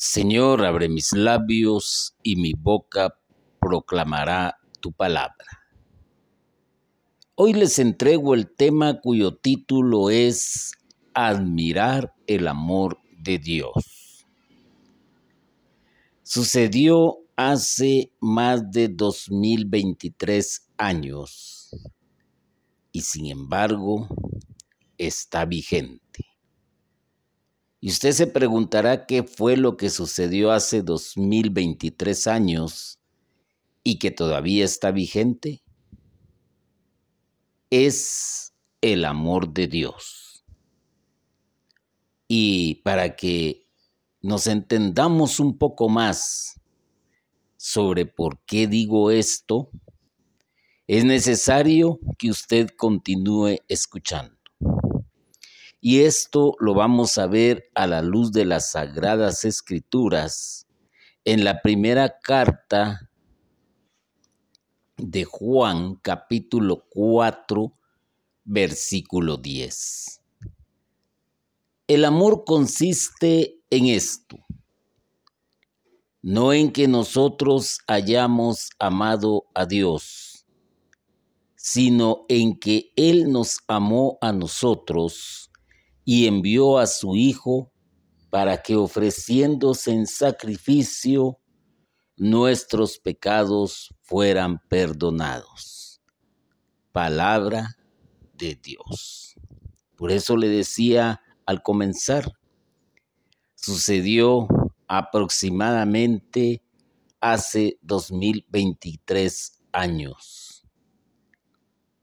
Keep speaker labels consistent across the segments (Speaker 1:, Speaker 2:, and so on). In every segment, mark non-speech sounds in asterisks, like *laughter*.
Speaker 1: Señor, abre mis labios y mi boca proclamará tu palabra. Hoy les entrego el tema cuyo título es Admirar el amor de Dios. Sucedió hace más de 2023 años y sin embargo está vigente. Y usted se preguntará qué fue lo que sucedió hace 2023 años y que todavía está vigente. Es el amor de Dios. Y para que nos entendamos un poco más sobre por qué digo esto, es necesario que usted continúe escuchando. Y esto lo vamos a ver a la luz de las sagradas escrituras en la primera carta de Juan capítulo 4 versículo 10. El amor consiste en esto, no en que nosotros hayamos amado a Dios, sino en que Él nos amó a nosotros y envió a su Hijo para que ofreciéndose en sacrificio nuestros pecados fueran perdonados. Palabra de Dios. Por eso le decía al comenzar, sucedió aproximadamente hace 2023 años.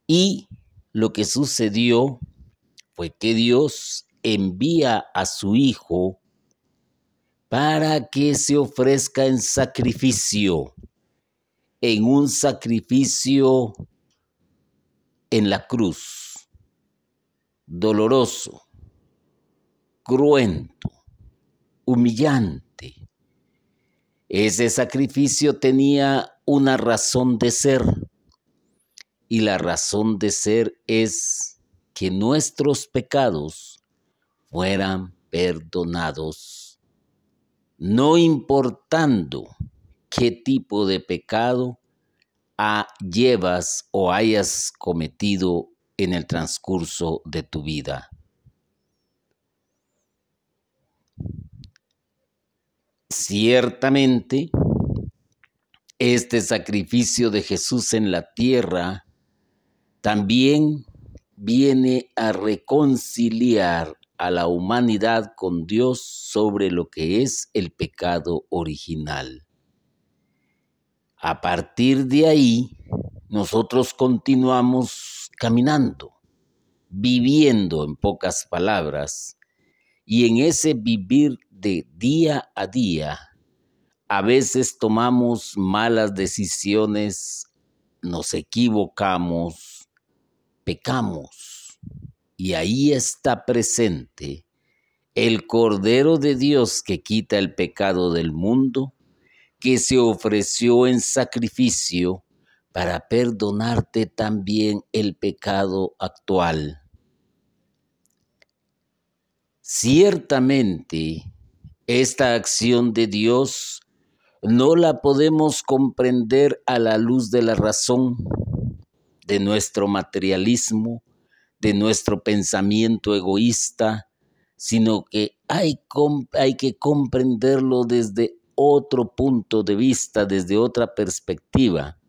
Speaker 1: Y lo que sucedió fue que Dios envía a su Hijo para que se ofrezca en sacrificio, en un sacrificio en la cruz, doloroso, cruento, humillante. Ese sacrificio tenía una razón de ser y la razón de ser es que nuestros pecados fueran perdonados, no importando qué tipo de pecado llevas o hayas cometido en el transcurso de tu vida. Ciertamente, este sacrificio de Jesús en la tierra también viene a reconciliar a la humanidad con Dios sobre lo que es el pecado original. A partir de ahí, nosotros continuamos caminando, viviendo en pocas palabras, y en ese vivir de día a día, a veces tomamos malas decisiones, nos equivocamos, pecamos. Y ahí está presente el Cordero de Dios que quita el pecado del mundo, que se ofreció en sacrificio para perdonarte también el pecado actual. Ciertamente, esta acción de Dios no la podemos comprender a la luz de la razón, de nuestro materialismo, de nuestro pensamiento egoísta, sino que hay, hay, que comprenderlo desde otro punto de vista, desde otra perspectiva,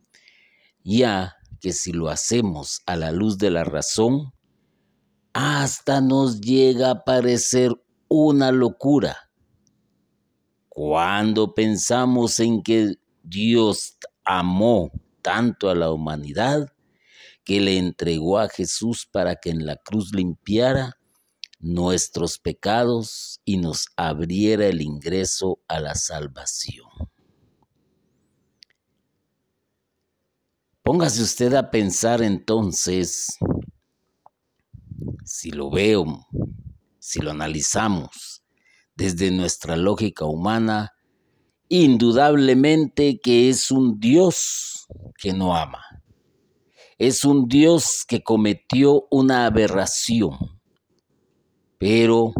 Speaker 1: ya que si lo hacemos a la luz de la razón, hasta nos llega a parecer una locura. Cuando pensamos en que Dios amó tanto a la humanidad, que le entregó a Jesús para que en la cruz limpiara nuestros pecados y nos abriera el ingreso a la salvación. Póngase usted a pensar entonces, si lo veo, si lo analizamos desde nuestra lógica humana, indudablemente que es un Dios que no ama es un Dios que cometió una aberración. Pero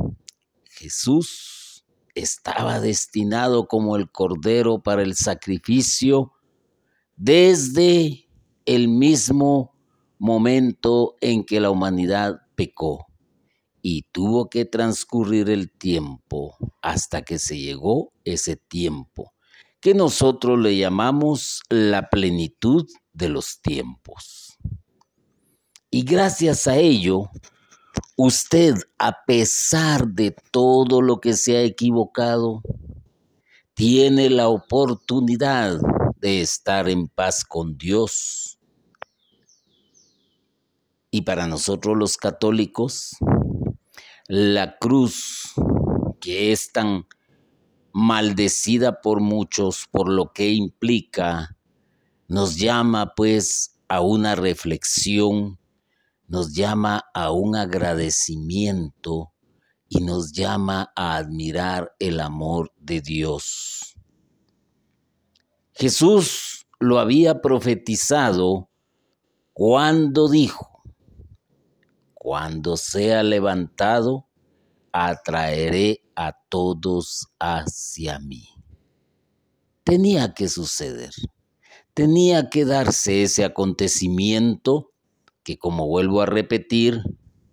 Speaker 1: Jesús estaba destinado como el cordero para el sacrificio desde el mismo momento en que la humanidad pecó y tuvo que transcurrir el tiempo hasta que se llegó ese tiempo que nosotros le llamamos la plenitud de los tiempos. Y gracias a ello, usted, a pesar de todo lo que se ha equivocado, tiene la oportunidad de estar en paz con Dios. Y para nosotros los católicos, la cruz que es tan maldecida por muchos por lo que implica, nos llama pues a una reflexión, nos llama a un agradecimiento y nos llama a admirar el amor de Dios. Jesús lo había profetizado cuando dijo, cuando sea levantado, atraeré a todos hacia mí. Tenía que suceder, tenía que darse ese acontecimiento que, como vuelvo a repetir,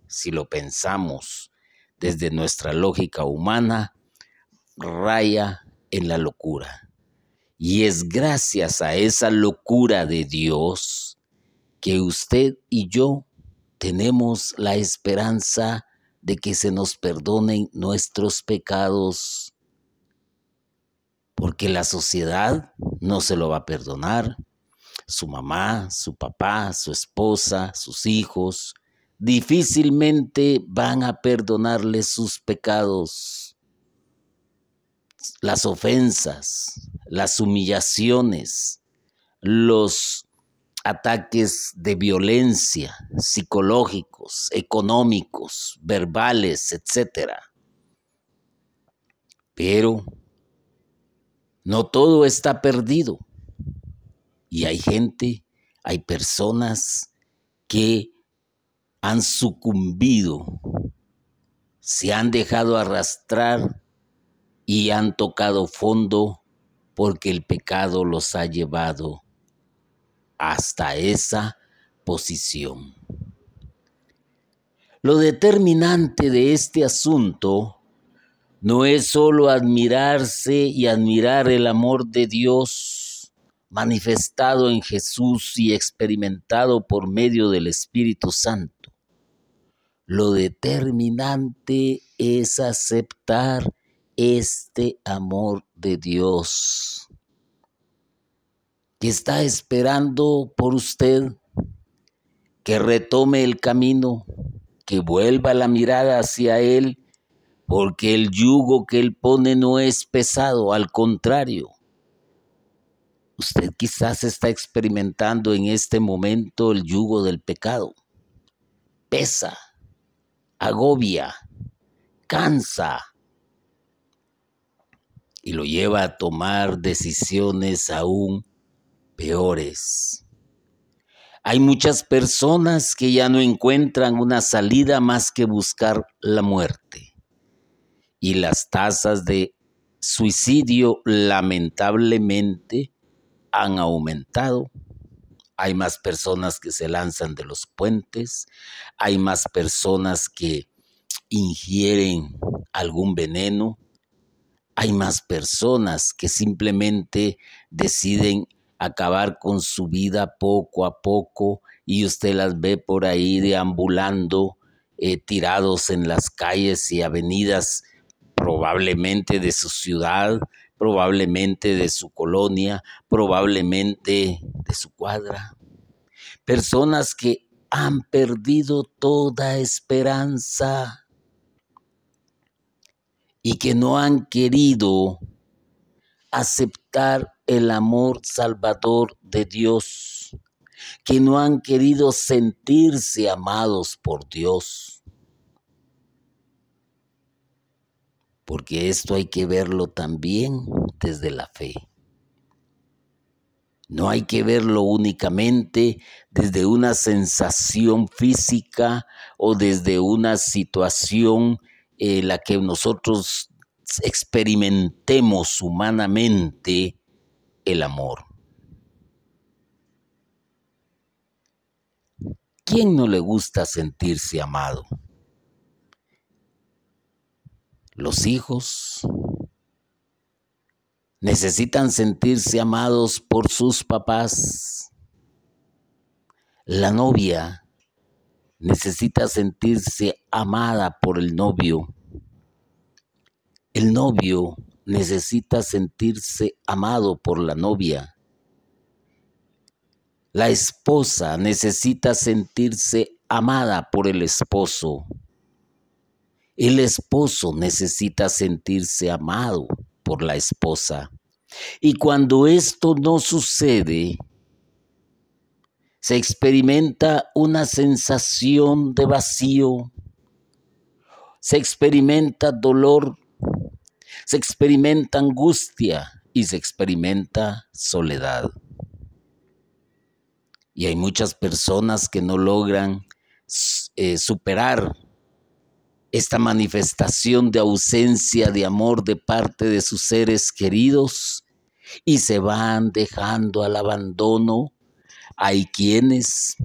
Speaker 1: si lo pensamos desde nuestra lógica humana, raya en la locura. Y es gracias a esa locura de Dios que usted y yo tenemos la esperanza de que se nos perdonen nuestros pecados, porque la sociedad no se lo va a perdonar. Su mamá, su papá, su esposa, sus hijos, difícilmente van a perdonarle sus pecados, las ofensas, las humillaciones, los ataques de violencia psicológicos, económicos, verbales, etc. Pero no todo está perdido. Y hay gente, hay personas que han sucumbido, se han dejado arrastrar y han tocado fondo porque el pecado los ha llevado hasta esa posición. Lo determinante de este asunto no es solo admirarse y admirar el amor de Dios manifestado en Jesús y experimentado por medio del Espíritu Santo. Lo determinante es aceptar este amor de Dios que está esperando por usted que retome el camino, que vuelva la mirada hacia Él, porque el yugo que Él pone no es pesado, al contrario. Usted quizás está experimentando en este momento el yugo del pecado. Pesa, agobia, cansa y lo lleva a tomar decisiones aún peores. Hay muchas personas que ya no encuentran una salida más que buscar la muerte. Y las tasas de suicidio lamentablemente han aumentado. Hay más personas que se lanzan de los puentes, hay más personas que ingieren algún veneno, hay más personas que simplemente deciden acabar con su vida poco a poco y usted las ve por ahí deambulando, eh, tirados en las calles y avenidas probablemente de su ciudad, probablemente de su colonia, probablemente de su cuadra. Personas que han perdido toda esperanza y que no han querido aceptar el amor salvador de Dios, que no han querido sentirse amados por Dios. Porque esto hay que verlo también desde la fe. No hay que verlo únicamente desde una sensación física o desde una situación en la que nosotros experimentemos humanamente el amor. ¿Quién no le gusta sentirse amado? Los hijos necesitan sentirse amados por sus papás. La novia necesita sentirse amada por el novio. El novio necesita sentirse amado por la novia. La esposa necesita sentirse amada por el esposo. El esposo necesita sentirse amado por la esposa. Y cuando esto no sucede, se experimenta una sensación de vacío, se experimenta dolor, se experimenta angustia y se experimenta soledad. Y hay muchas personas que no logran eh, superar esta manifestación de ausencia de amor de parte de sus seres queridos y se van dejando al abandono. Hay quienes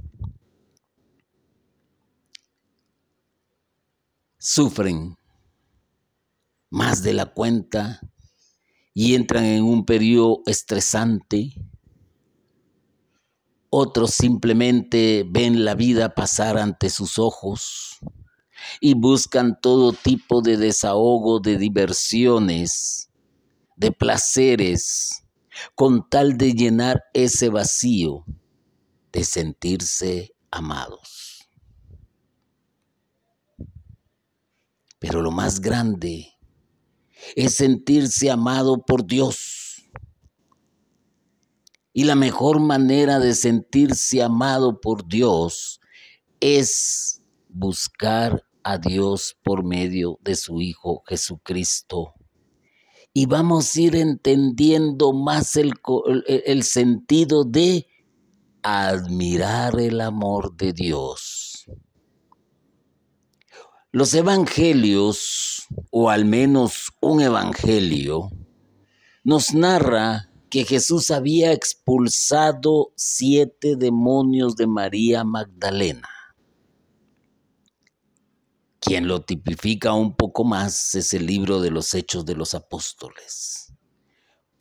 Speaker 1: sufren más de la cuenta y entran en un periodo estresante. Otros simplemente ven la vida pasar ante sus ojos y buscan todo tipo de desahogo, de diversiones, de placeres, con tal de llenar ese vacío de sentirse amados. Pero lo más grande es sentirse amado por Dios. Y la mejor manera de sentirse amado por Dios es buscar a Dios por medio de su Hijo Jesucristo. Y vamos a ir entendiendo más el, el sentido de admirar el amor de Dios. Los evangelios, o al menos un evangelio, nos narra que Jesús había expulsado siete demonios de María Magdalena. Quien lo tipifica un poco más es el libro de los Hechos de los Apóstoles.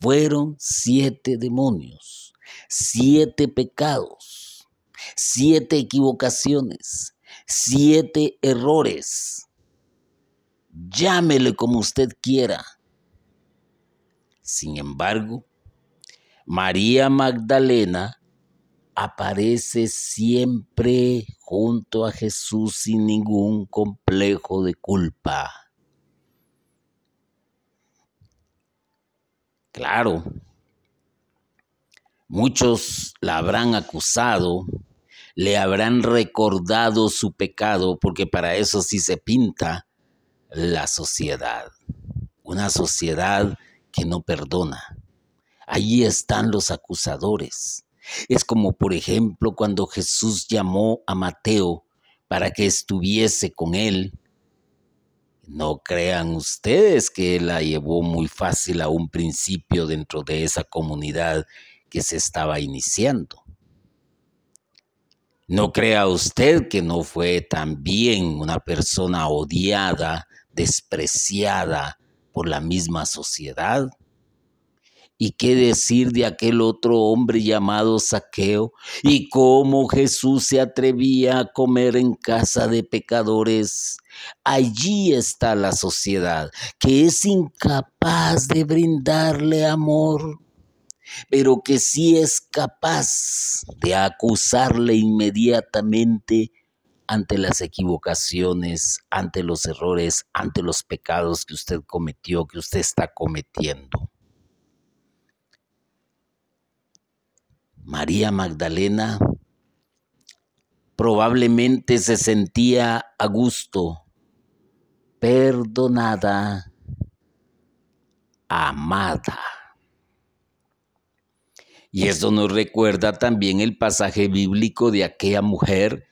Speaker 1: Fueron siete demonios, siete pecados, siete equivocaciones, siete errores. Llámele como usted quiera. Sin embargo, María Magdalena aparece siempre junto a Jesús sin ningún complejo de culpa. Claro, muchos la habrán acusado, le habrán recordado su pecado, porque para eso sí se pinta la sociedad, una sociedad que no perdona. Allí están los acusadores es como, por ejemplo, cuando Jesús llamó a Mateo para que estuviese con él. No crean ustedes que él la llevó muy fácil a un principio dentro de esa comunidad que se estaba iniciando. No crea usted que no fue también una persona odiada, despreciada por la misma sociedad. ¿Y qué decir de aquel otro hombre llamado Saqueo? ¿Y cómo Jesús se atrevía a comer en casa de pecadores? Allí está la sociedad, que es incapaz de brindarle amor, pero que sí es capaz de acusarle inmediatamente ante las equivocaciones, ante los errores, ante los pecados que usted cometió, que usted está cometiendo. María Magdalena probablemente se sentía a gusto, perdonada, amada. Y eso nos recuerda también el pasaje bíblico de aquella mujer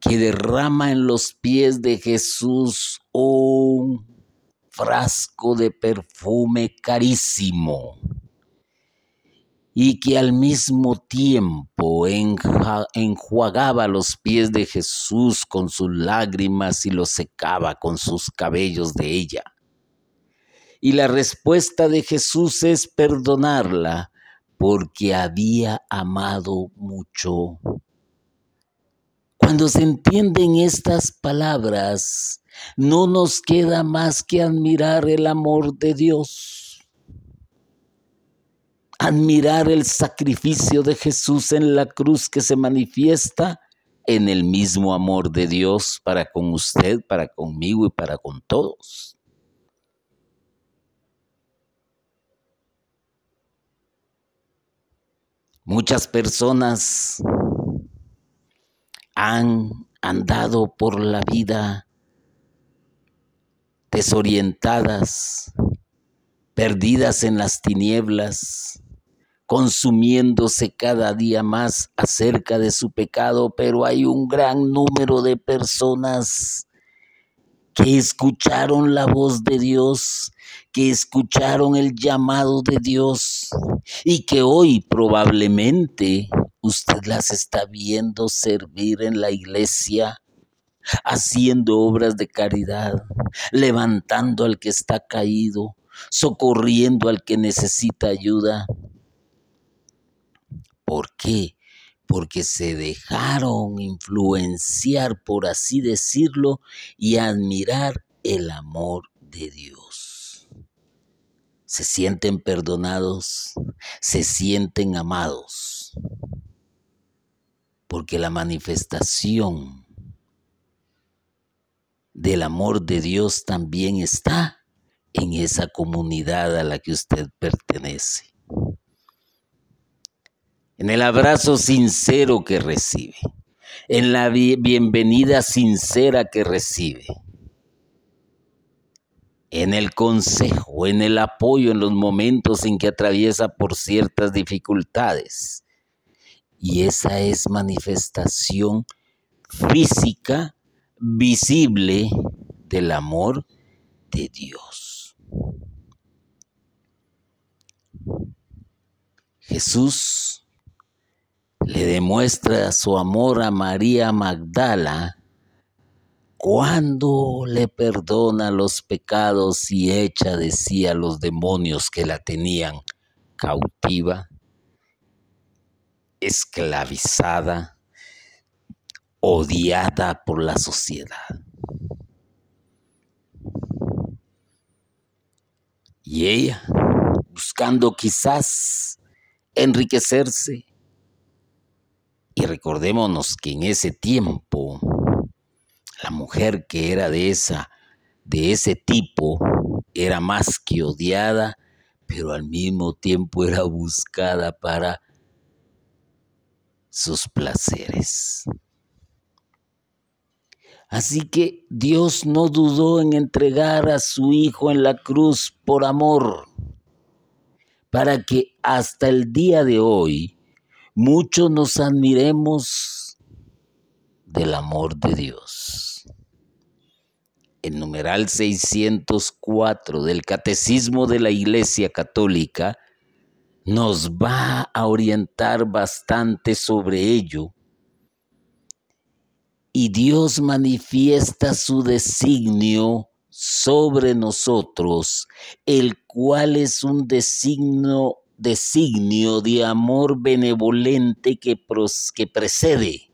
Speaker 1: que derrama en los pies de Jesús un frasco de perfume carísimo y que al mismo tiempo enjuagaba los pies de Jesús con sus lágrimas y los secaba con sus cabellos de ella. Y la respuesta de Jesús es perdonarla porque había amado mucho. Cuando se entienden estas palabras, no nos queda más que admirar el amor de Dios admirar el sacrificio de Jesús en la cruz que se manifiesta en el mismo amor de Dios para con usted, para conmigo y para con todos. Muchas personas han andado por la vida desorientadas, perdidas en las tinieblas, consumiéndose cada día más acerca de su pecado, pero hay un gran número de personas que escucharon la voz de Dios, que escucharon el llamado de Dios y que hoy probablemente usted las está viendo servir en la iglesia, haciendo obras de caridad, levantando al que está caído, socorriendo al que necesita ayuda. ¿Por qué? Porque se dejaron influenciar, por así decirlo, y admirar el amor de Dios. Se sienten perdonados, se sienten amados, porque la manifestación del amor de Dios también está en esa comunidad a la que usted pertenece en el abrazo sincero que recibe, en la bienvenida sincera que recibe, en el consejo, en el apoyo en los momentos en que atraviesa por ciertas dificultades. Y esa es manifestación física, visible del amor de Dios. Jesús le demuestra su amor a María Magdala cuando le perdona los pecados y echa de sí a los demonios que la tenían cautiva, esclavizada, odiada por la sociedad. Y ella, buscando quizás enriquecerse, y recordémonos que en ese tiempo la mujer que era de esa de ese tipo era más que odiada, pero al mismo tiempo era buscada para sus placeres. Así que Dios no dudó en entregar a su Hijo en la cruz por amor, para que hasta el día de hoy mucho nos admiremos del amor de Dios. El numeral 604 del Catecismo de la Iglesia Católica nos va a orientar bastante sobre ello. Y Dios manifiesta su designio sobre nosotros, el cual es un designio designio de amor benevolente que, que precede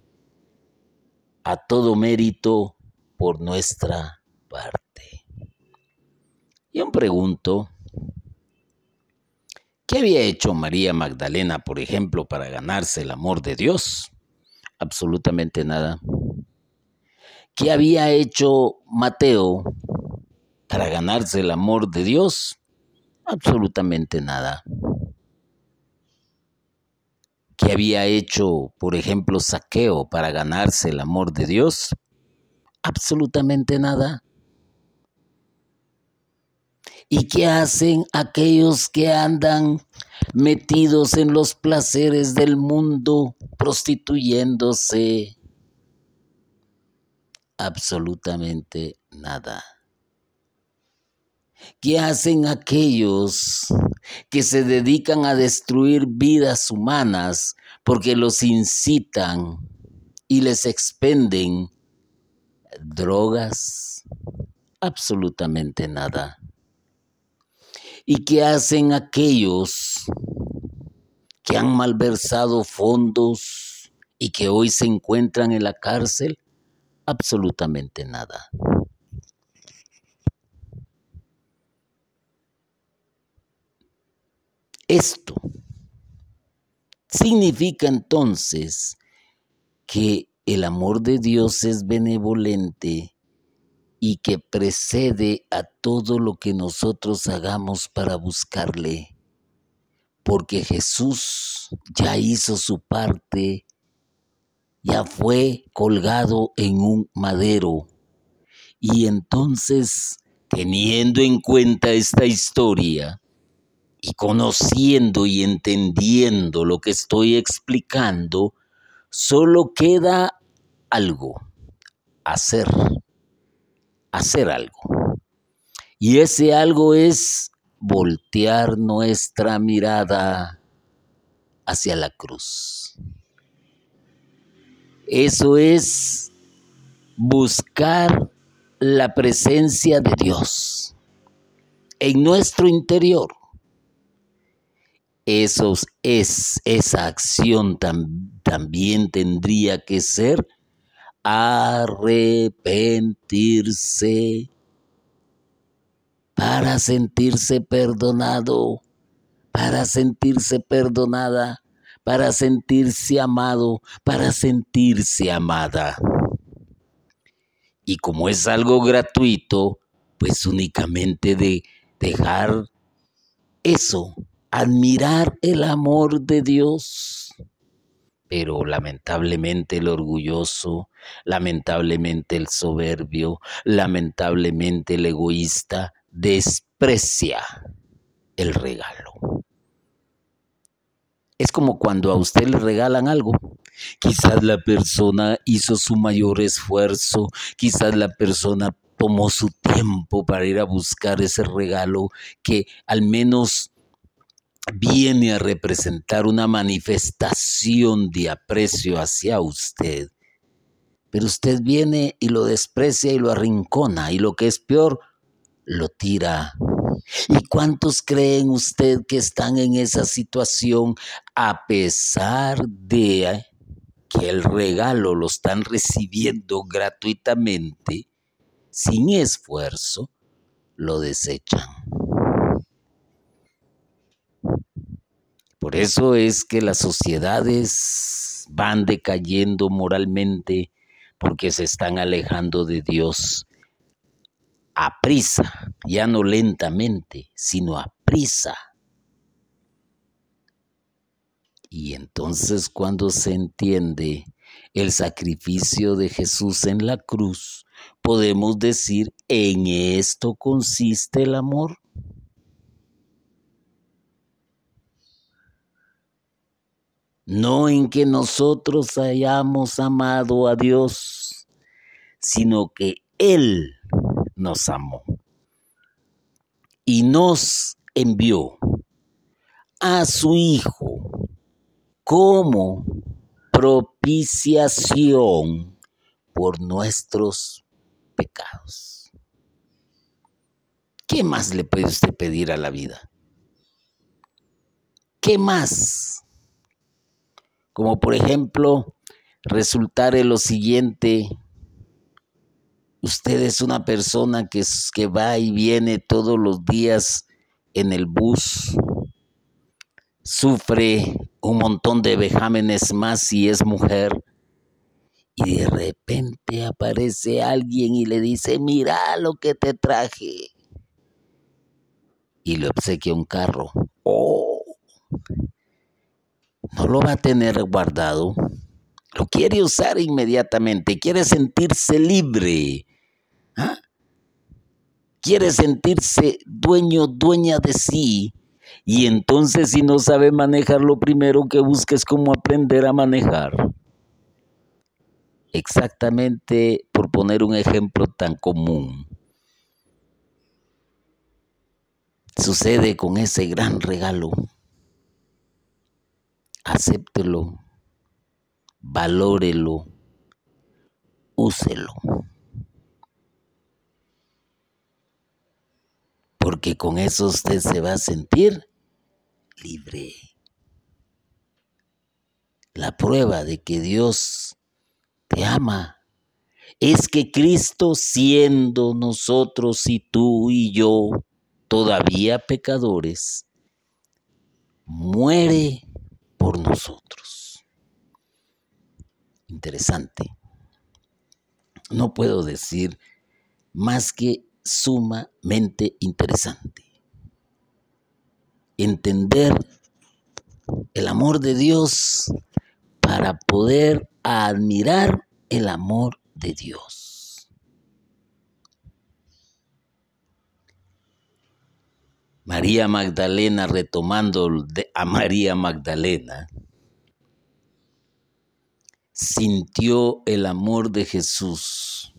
Speaker 1: a todo mérito por nuestra parte. Yo pregunto, ¿qué había hecho María Magdalena, por ejemplo, para ganarse el amor de Dios? Absolutamente nada. ¿Qué había hecho Mateo para ganarse el amor de Dios? Absolutamente nada. ¿Qué había hecho, por ejemplo, Saqueo para ganarse el amor de Dios? Absolutamente nada. ¿Y qué hacen aquellos que andan metidos en los placeres del mundo, prostituyéndose? Absolutamente nada. ¿Qué hacen aquellos que se dedican a destruir vidas humanas porque los incitan y les expenden drogas? Absolutamente nada. ¿Y qué hacen aquellos que han malversado fondos y que hoy se encuentran en la cárcel? Absolutamente nada. Esto significa entonces que el amor de Dios es benevolente y que precede a todo lo que nosotros hagamos para buscarle, porque Jesús ya hizo su parte, ya fue colgado en un madero. Y entonces, teniendo en cuenta esta historia, y conociendo y entendiendo lo que estoy explicando, solo queda algo, hacer hacer algo. Y ese algo es voltear nuestra mirada hacia la cruz. Eso es buscar la presencia de Dios en nuestro interior. Eso es, esa acción también tendría que ser arrepentirse para sentirse perdonado, para sentirse perdonada, para sentirse amado, para sentirse amada. Y como es algo gratuito, pues únicamente de dejar eso, admirar el amor de Dios pero lamentablemente el orgulloso, lamentablemente el soberbio, lamentablemente el egoísta desprecia el regalo. Es como cuando a usted le regalan algo. Quizás la persona hizo su mayor esfuerzo, quizás la persona tomó su tiempo para ir a buscar ese regalo que al menos viene a representar una manifestación de aprecio hacia usted, pero usted viene y lo desprecia y lo arrincona y lo que es peor, lo tira. ¿Y cuántos creen usted que están en esa situación a pesar de que el regalo lo están recibiendo gratuitamente, sin esfuerzo, lo desechan? Por eso es que las sociedades van decayendo moralmente porque se están alejando de Dios a prisa, ya no lentamente, sino a prisa. Y entonces cuando se entiende el sacrificio de Jesús en la cruz, podemos decir, en esto consiste el amor. No en que nosotros hayamos amado a Dios, sino que Él nos amó y nos envió a su Hijo como propiciación por nuestros pecados. ¿Qué más le puede usted pedir a la vida? ¿Qué más? Como por ejemplo resultar en lo siguiente, usted es una persona que, que va y viene todos los días en el bus, sufre un montón de vejámenes más si es mujer, y de repente aparece alguien y le dice, mira lo que te traje. Y le obsequia un carro. ¡Oh! No lo va a tener guardado, lo quiere usar inmediatamente, quiere sentirse libre, ¿ah? quiere sentirse dueño, dueña de sí. Y entonces si no sabe manejar, lo primero que busca es cómo aprender a manejar. Exactamente por poner un ejemplo tan común. sucede con ese gran regalo? Acéptelo, valórelo, úselo. Porque con eso usted se va a sentir libre. La prueba de que Dios te ama es que Cristo, siendo nosotros y tú y yo todavía pecadores, muere por nosotros. Interesante. No puedo decir más que sumamente interesante. Entender el amor de Dios para poder admirar el amor de Dios. María Magdalena, retomando a María Magdalena, sintió el amor de Jesús.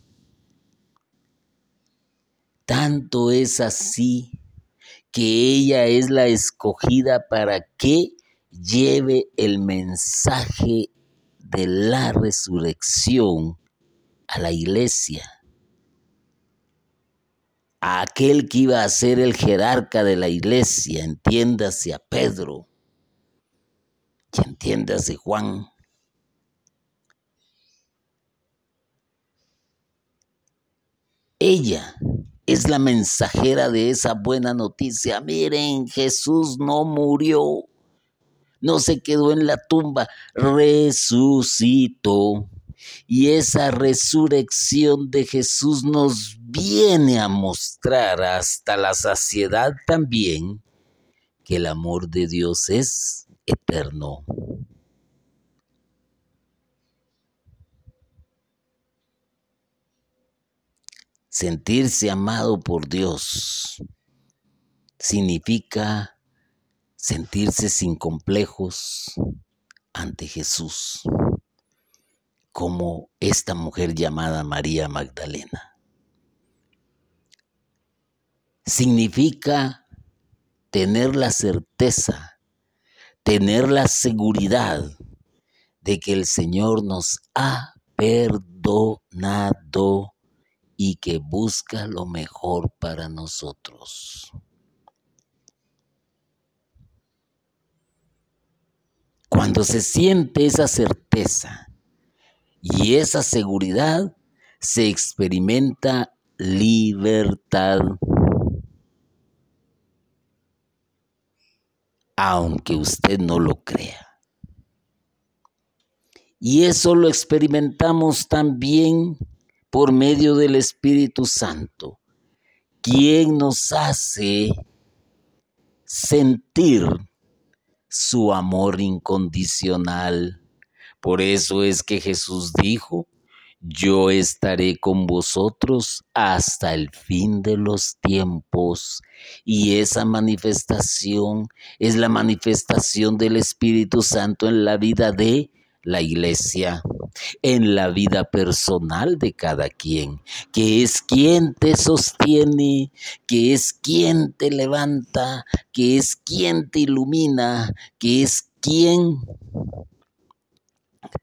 Speaker 1: Tanto es así que ella es la escogida para que lleve el mensaje de la resurrección a la iglesia, a aquel que iba a ser el jerarca de la iglesia, entiéndase a Pedro y entiéndase Juan. Ella es la mensajera de esa buena noticia. Miren, Jesús no murió, no se quedó en la tumba, resucitó. Y esa resurrección de Jesús nos viene a mostrar hasta la saciedad también que el amor de Dios es eterno. Sentirse amado por Dios significa sentirse sin complejos ante Jesús como esta mujer llamada María Magdalena. Significa tener la certeza, tener la seguridad de que el Señor nos ha perdonado y que busca lo mejor para nosotros. Cuando se siente esa certeza, y esa seguridad se experimenta libertad. Aunque usted no lo crea. Y eso lo experimentamos también por medio del Espíritu Santo, quien nos hace sentir su amor incondicional por eso es que Jesús dijo, yo estaré con vosotros hasta el fin de los tiempos. Y esa manifestación es la manifestación del Espíritu Santo en la vida de la iglesia, en la vida personal de cada quien, que es quien te sostiene, que es quien te levanta, que es quien te ilumina, que es quien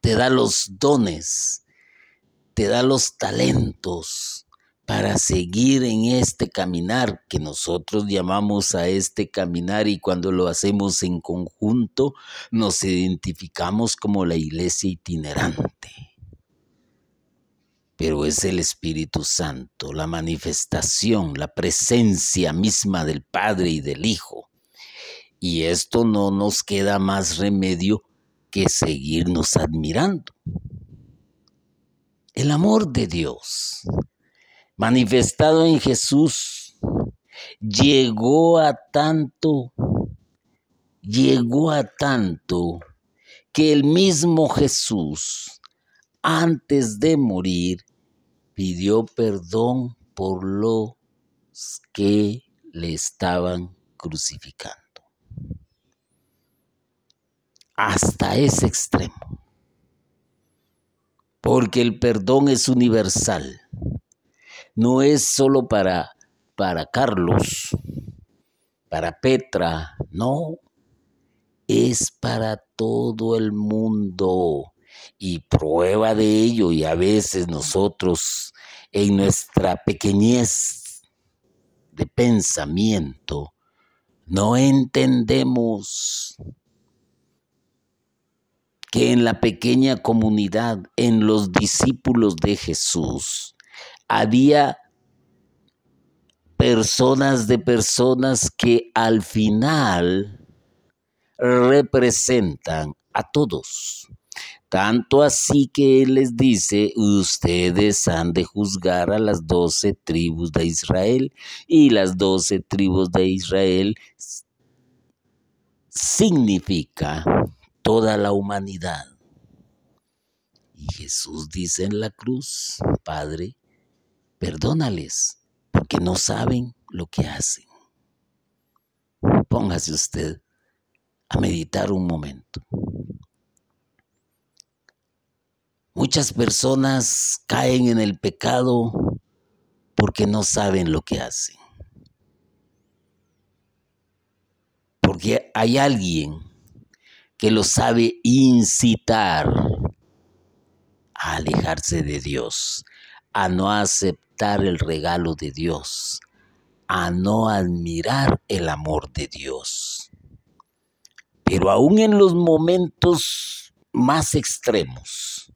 Speaker 1: te da los dones, te da los talentos para seguir en este caminar que nosotros llamamos a este caminar y cuando lo hacemos en conjunto nos identificamos como la iglesia itinerante. Pero es el Espíritu Santo, la manifestación, la presencia misma del Padre y del Hijo. Y esto no nos queda más remedio que seguirnos admirando. El amor de Dios, manifestado en Jesús, llegó a tanto, llegó a tanto que el mismo Jesús, antes de morir, pidió perdón por los que le estaban crucificando hasta ese extremo. Porque el perdón es universal. No es solo para, para Carlos, para Petra, no, es para todo el mundo. Y prueba de ello, y a veces nosotros en nuestra pequeñez de pensamiento, no entendemos que en la pequeña comunidad, en los discípulos de Jesús, había personas de personas que al final representan a todos. Tanto así que Él les dice, ustedes han de juzgar a las doce tribus de Israel y las doce tribus de Israel significa toda la humanidad. Y Jesús dice en la cruz, Padre, perdónales porque no saben lo que hacen. Póngase usted a meditar un momento. Muchas personas caen en el pecado porque no saben lo que hacen. Porque hay alguien que lo sabe incitar a alejarse de Dios, a no aceptar el regalo de Dios, a no admirar el amor de Dios. Pero aún en los momentos más extremos,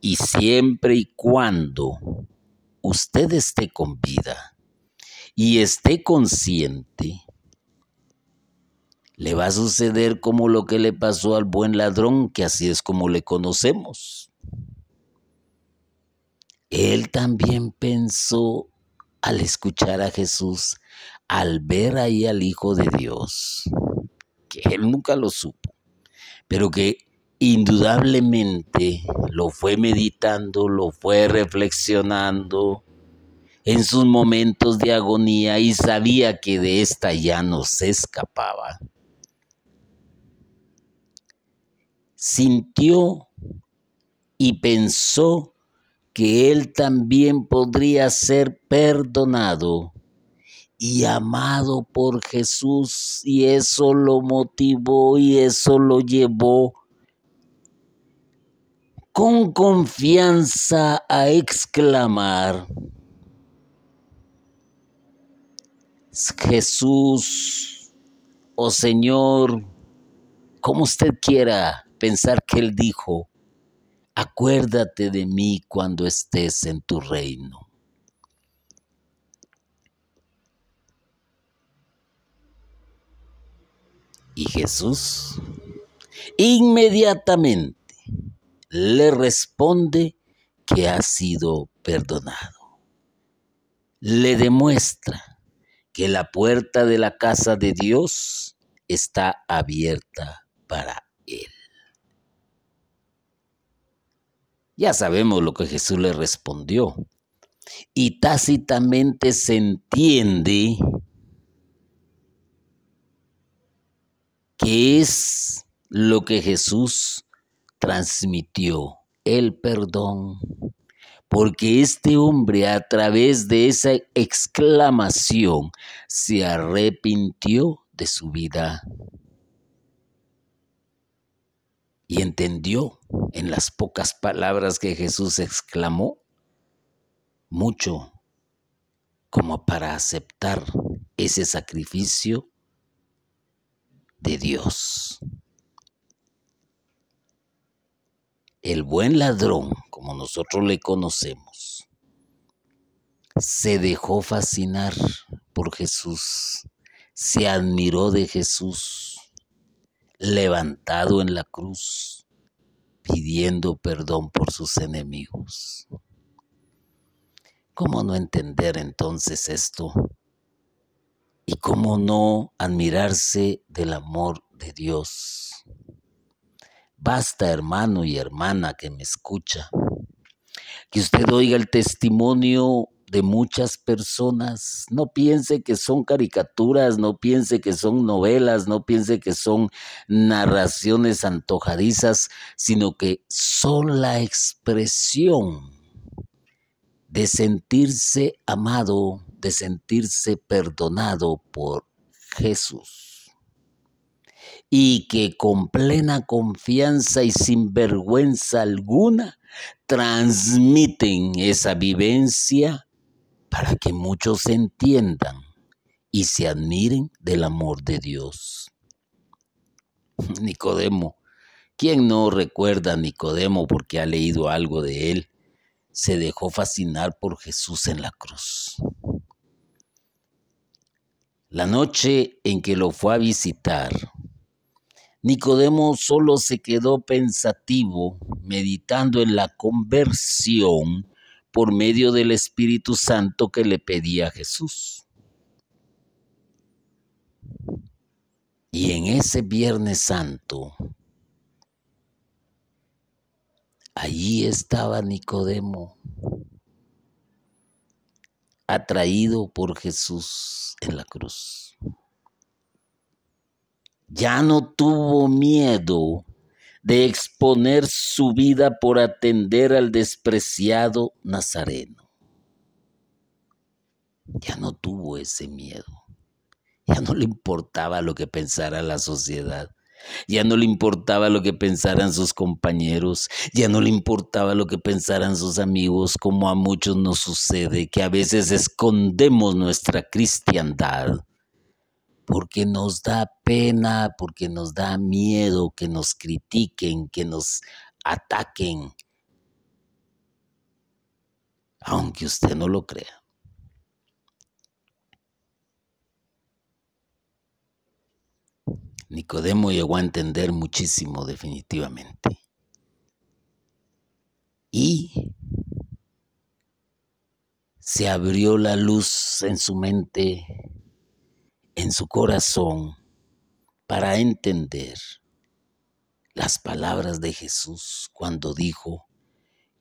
Speaker 1: y siempre y cuando usted esté con vida y esté consciente, le va a suceder como lo que le pasó al buen ladrón, que así es como le conocemos. Él también pensó al escuchar a Jesús, al ver ahí al Hijo de Dios, que él nunca lo supo, pero que indudablemente lo fue meditando, lo fue reflexionando en sus momentos de agonía y sabía que de esta ya no se escapaba. Sintió y pensó que él también podría ser perdonado y amado por Jesús y eso lo motivó y eso lo llevó con confianza a exclamar, Jesús, oh Señor, como usted quiera pensar que Él dijo, acuérdate de mí cuando estés en tu reino. Y Jesús inmediatamente le responde que ha sido perdonado. Le demuestra que la puerta de la casa de Dios está abierta para él. Ya sabemos lo que Jesús le respondió. Y tácitamente se entiende que es lo que Jesús transmitió el perdón, porque este hombre a través de esa exclamación se arrepintió de su vida y entendió en las pocas palabras que Jesús exclamó mucho como para aceptar ese sacrificio de Dios. el buen ladrón, como nosotros le conocemos, se dejó fascinar por Jesús, se admiró de Jesús, levantado en la cruz, pidiendo perdón por sus enemigos. ¿Cómo no entender entonces esto? ¿Y cómo no admirarse del amor de Dios? Basta, hermano y hermana que me escucha, que usted oiga el testimonio de muchas personas. No piense que son caricaturas, no piense que son novelas, no piense que son narraciones antojadizas, sino que son la expresión de sentirse amado, de sentirse perdonado por Jesús y que con plena confianza y sin vergüenza alguna transmiten esa vivencia para que muchos entiendan y se admiren del amor de Dios. *laughs* Nicodemo, ¿quién no recuerda a Nicodemo porque ha leído algo de él? Se dejó fascinar por Jesús en la cruz. La noche en que lo fue a visitar, Nicodemo solo se quedó pensativo, meditando en la conversión por medio del Espíritu Santo que le pedía Jesús. Y en ese Viernes Santo, allí estaba Nicodemo, atraído por Jesús en la cruz. Ya no tuvo miedo de exponer su vida por atender al despreciado Nazareno. Ya no tuvo ese miedo. Ya no le importaba lo que pensara la sociedad. Ya no le importaba lo que pensaran sus compañeros, ya no le importaba lo que pensaran sus amigos, como a muchos nos sucede, que a veces escondemos nuestra cristiandad porque nos da pena, porque nos da miedo que nos critiquen, que nos ataquen, aunque usted no lo crea. Nicodemo llegó a entender muchísimo definitivamente. Y se abrió la luz en su mente, en su corazón, para entender las palabras de Jesús cuando dijo,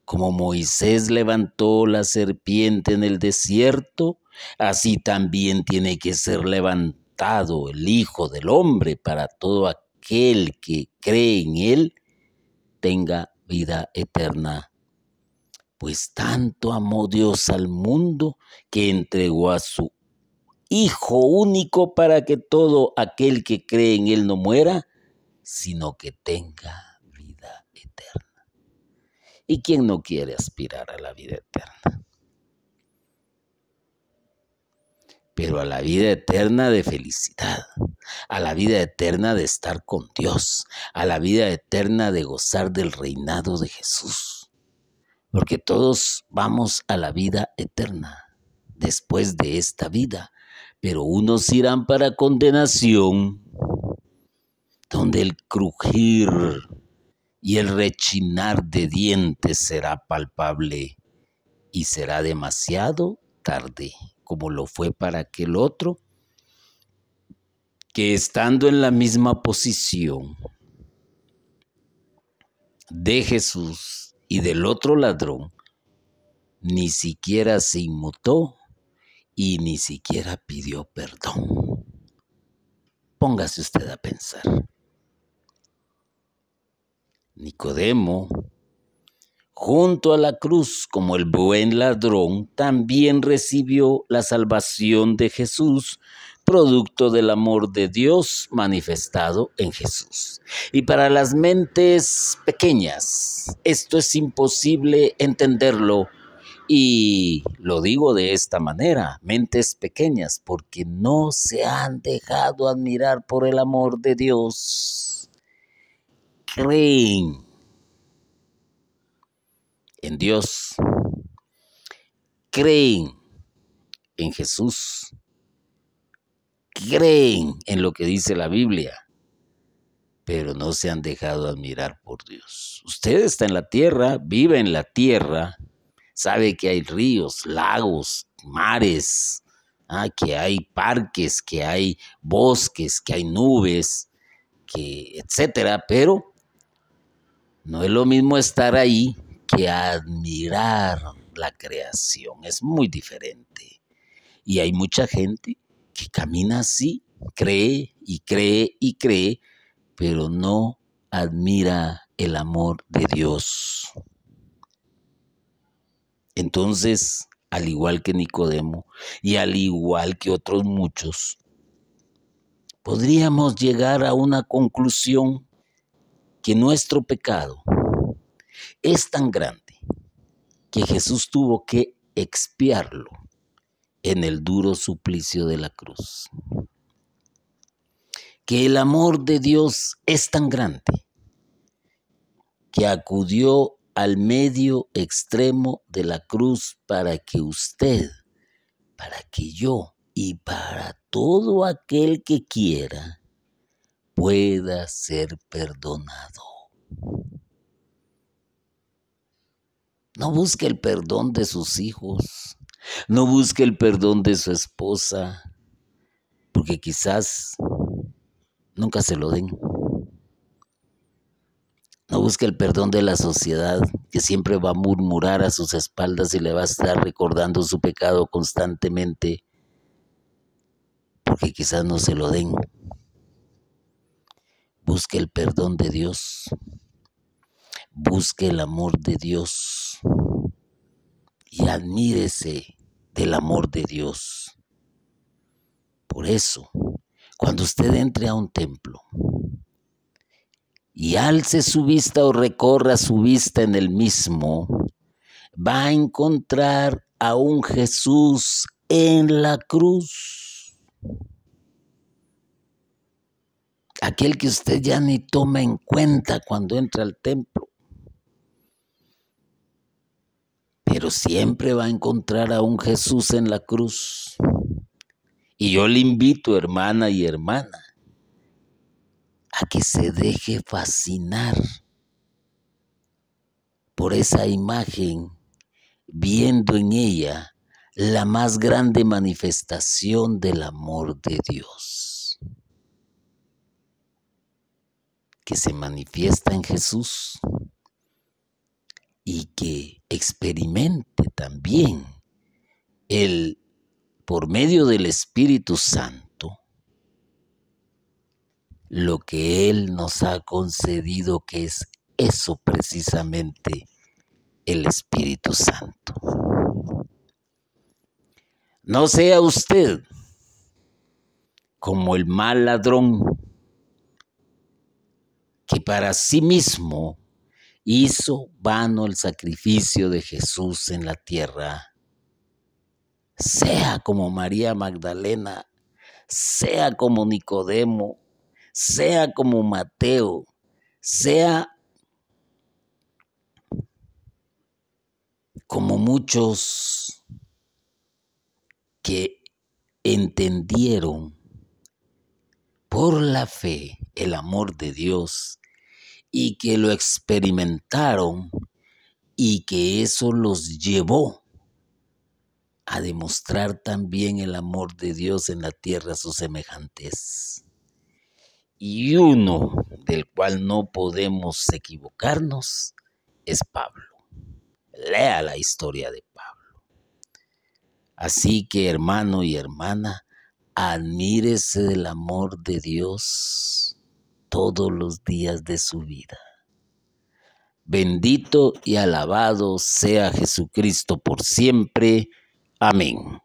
Speaker 1: como Moisés levantó la serpiente en el desierto, así también tiene que ser levantado el Hijo del Hombre para todo aquel que cree en Él tenga vida eterna. Pues tanto amó Dios al mundo que entregó a su Hijo único para que todo aquel que cree en Él no muera, sino que tenga vida eterna. ¿Y quién no quiere aspirar a la vida eterna? pero a la vida eterna de felicidad, a la vida eterna de estar con Dios, a la vida eterna de gozar del reinado de Jesús. Porque todos vamos a la vida eterna después de esta vida, pero unos irán para condenación, donde el crujir y el rechinar de dientes será palpable y será demasiado tarde como lo fue para aquel otro, que estando en la misma posición de Jesús y del otro ladrón, ni siquiera se inmutó y ni siquiera pidió perdón. Póngase usted a pensar. Nicodemo junto a la cruz como el buen ladrón, también recibió la salvación de Jesús, producto del amor de Dios manifestado en Jesús. Y para las mentes pequeñas, esto es imposible entenderlo. Y lo digo de esta manera, mentes pequeñas, porque no se han dejado admirar por el amor de Dios. Creen en Dios, creen en Jesús, creen en lo que dice la Biblia, pero no se han dejado admirar por Dios. Usted está en la tierra, vive en la tierra, sabe que hay ríos, lagos, mares, ah, que hay parques, que hay bosques, que hay nubes, que etcétera, pero no es lo mismo estar ahí que admirar la creación. Es muy diferente. Y hay mucha gente que camina así, cree y cree y cree, pero no admira el amor de Dios. Entonces, al igual que Nicodemo y al igual que otros muchos, podríamos llegar a una conclusión que nuestro pecado es tan grande que Jesús tuvo que expiarlo en el duro suplicio de la cruz. Que el amor de Dios es tan grande que acudió al medio extremo de la cruz para que usted, para que yo y para todo aquel que quiera pueda ser perdonado. No busque el perdón de sus hijos, no busque el perdón de su esposa, porque quizás nunca se lo den. No busque el perdón de la sociedad, que siempre va a murmurar a sus espaldas y le va a estar recordando su pecado constantemente, porque quizás no se lo den. Busque el perdón de Dios. Busque el amor de Dios y admírese del amor de Dios. Por eso, cuando usted entre a un templo y alce su vista o recorra su vista en el mismo, va a encontrar a un Jesús en la cruz. Aquel que usted ya ni toma en cuenta cuando entra al templo pero siempre va a encontrar a un Jesús en la cruz. Y yo le invito, hermana y hermana, a que se deje fascinar por esa imagen, viendo en ella la más grande manifestación del amor de Dios, que se manifiesta en Jesús y que experimente también el, por medio del Espíritu Santo, lo que Él nos ha concedido, que es eso precisamente, el Espíritu Santo. No sea usted como el mal ladrón que para sí mismo hizo vano el sacrificio de Jesús en la tierra. Sea como María Magdalena, sea como Nicodemo, sea como Mateo, sea como muchos que entendieron por la fe el amor de Dios y que lo experimentaron y que eso los llevó a demostrar también el amor de Dios en la tierra a sus semejantes. Y uno del cual no podemos equivocarnos es Pablo. Lea la historia de Pablo. Así que hermano y hermana, admírese del amor de Dios todos los días de su vida. Bendito y alabado sea Jesucristo por siempre. Amén.